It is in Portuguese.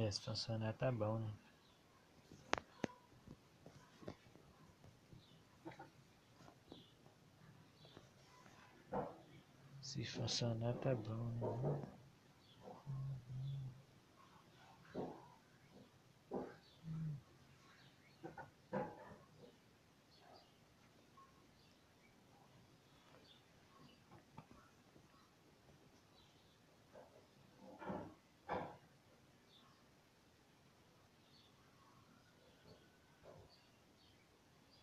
É, se funcionar tá bom, né? Se funcionar tá bom, né?